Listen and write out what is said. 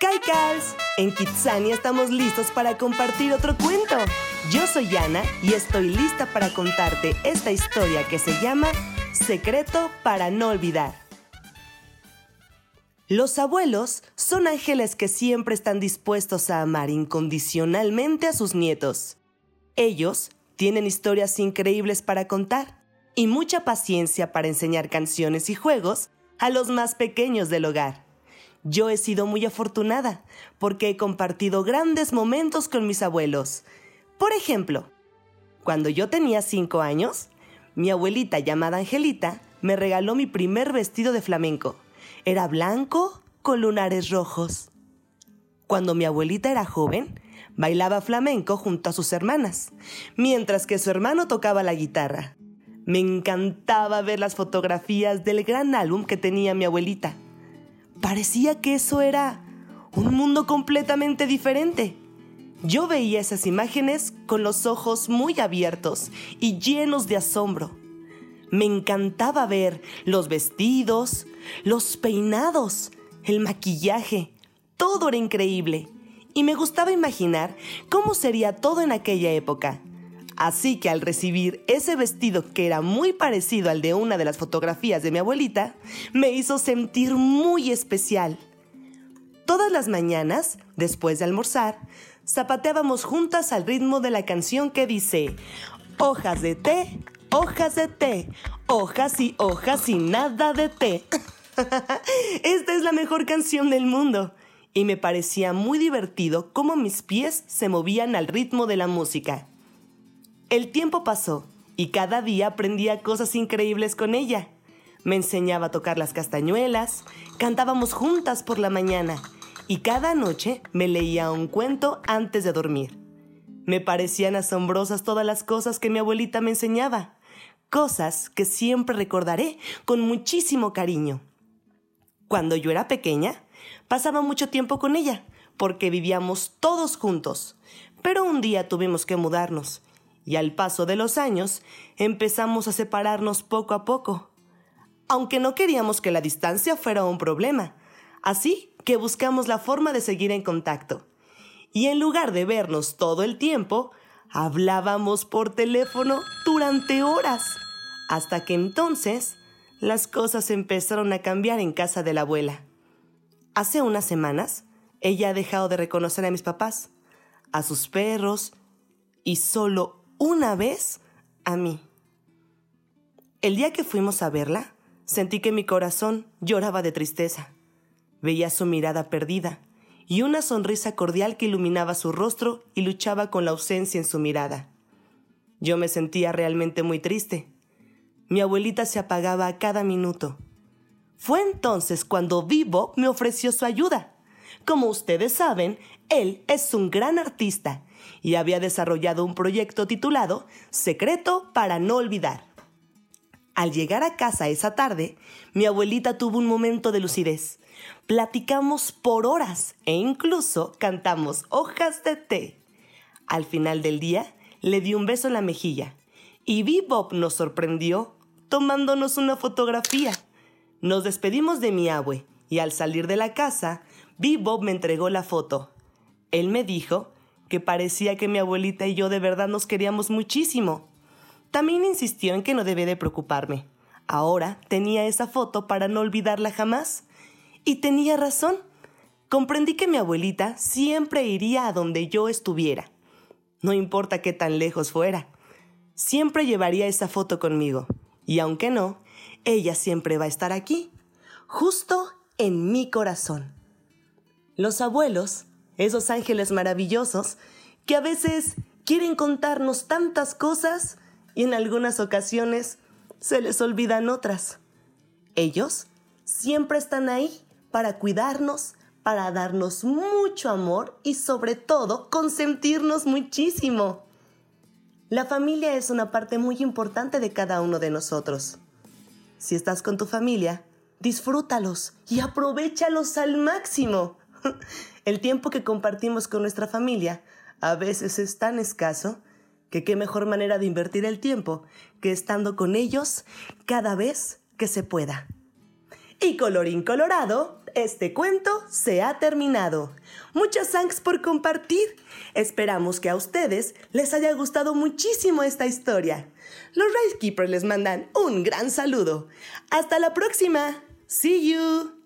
Kaikals, en Kitsania estamos listos para compartir otro cuento. Yo soy Ana y estoy lista para contarte esta historia que se llama Secreto para no olvidar. Los abuelos son ángeles que siempre están dispuestos a amar incondicionalmente a sus nietos. Ellos tienen historias increíbles para contar y mucha paciencia para enseñar canciones y juegos a los más pequeños del hogar. Yo he sido muy afortunada porque he compartido grandes momentos con mis abuelos. Por ejemplo, cuando yo tenía cinco años, mi abuelita llamada Angelita me regaló mi primer vestido de flamenco. Era blanco con lunares rojos. Cuando mi abuelita era joven, bailaba flamenco junto a sus hermanas, mientras que su hermano tocaba la guitarra. Me encantaba ver las fotografías del gran álbum que tenía mi abuelita parecía que eso era un mundo completamente diferente. Yo veía esas imágenes con los ojos muy abiertos y llenos de asombro. Me encantaba ver los vestidos, los peinados, el maquillaje. Todo era increíble. Y me gustaba imaginar cómo sería todo en aquella época. Así que al recibir ese vestido que era muy parecido al de una de las fotografías de mi abuelita, me hizo sentir muy especial. Todas las mañanas, después de almorzar, zapateábamos juntas al ritmo de la canción que dice, hojas de té, hojas de té, hojas y hojas y nada de té. Esta es la mejor canción del mundo. Y me parecía muy divertido cómo mis pies se movían al ritmo de la música. El tiempo pasó y cada día aprendía cosas increíbles con ella. Me enseñaba a tocar las castañuelas, cantábamos juntas por la mañana y cada noche me leía un cuento antes de dormir. Me parecían asombrosas todas las cosas que mi abuelita me enseñaba, cosas que siempre recordaré con muchísimo cariño. Cuando yo era pequeña, pasaba mucho tiempo con ella, porque vivíamos todos juntos, pero un día tuvimos que mudarnos y al paso de los años empezamos a separarnos poco a poco, aunque no queríamos que la distancia fuera un problema, así que buscamos la forma de seguir en contacto. Y en lugar de vernos todo el tiempo, hablábamos por teléfono durante horas, hasta que entonces las cosas empezaron a cambiar en casa de la abuela. Hace unas semanas, ella ha dejado de reconocer a mis papás, a sus perros, y solo una vez a mí. El día que fuimos a verla, sentí que mi corazón lloraba de tristeza. Veía su mirada perdida y una sonrisa cordial que iluminaba su rostro y luchaba con la ausencia en su mirada. Yo me sentía realmente muy triste. Mi abuelita se apagaba a cada minuto. Fue entonces cuando Vivo me ofreció su ayuda. Como ustedes saben, él es un gran artista y había desarrollado un proyecto titulado Secreto para no olvidar. Al llegar a casa esa tarde, mi abuelita tuvo un momento de lucidez. Platicamos por horas e incluso cantamos hojas de té. Al final del día, le di un beso en la mejilla y Bob nos sorprendió tomándonos una fotografía. Nos despedimos de mi abue y al salir de la casa, Bob me entregó la foto. Él me dijo que parecía que mi abuelita y yo de verdad nos queríamos muchísimo. También insistió en que no debía de preocuparme. Ahora tenía esa foto para no olvidarla jamás. Y tenía razón. Comprendí que mi abuelita siempre iría a donde yo estuviera. No importa qué tan lejos fuera. Siempre llevaría esa foto conmigo. Y aunque no, ella siempre va a estar aquí, justo en mi corazón. Los abuelos esos ángeles maravillosos que a veces quieren contarnos tantas cosas y en algunas ocasiones se les olvidan otras. Ellos siempre están ahí para cuidarnos, para darnos mucho amor y sobre todo consentirnos muchísimo. La familia es una parte muy importante de cada uno de nosotros. Si estás con tu familia, disfrútalos y aprovechalos al máximo. El tiempo que compartimos con nuestra familia a veces es tan escaso que qué mejor manera de invertir el tiempo que estando con ellos cada vez que se pueda. Y colorín colorado, este cuento se ha terminado. Muchas thanks por compartir. Esperamos que a ustedes les haya gustado muchísimo esta historia. Los Rice Keepers les mandan un gran saludo. Hasta la próxima. See you.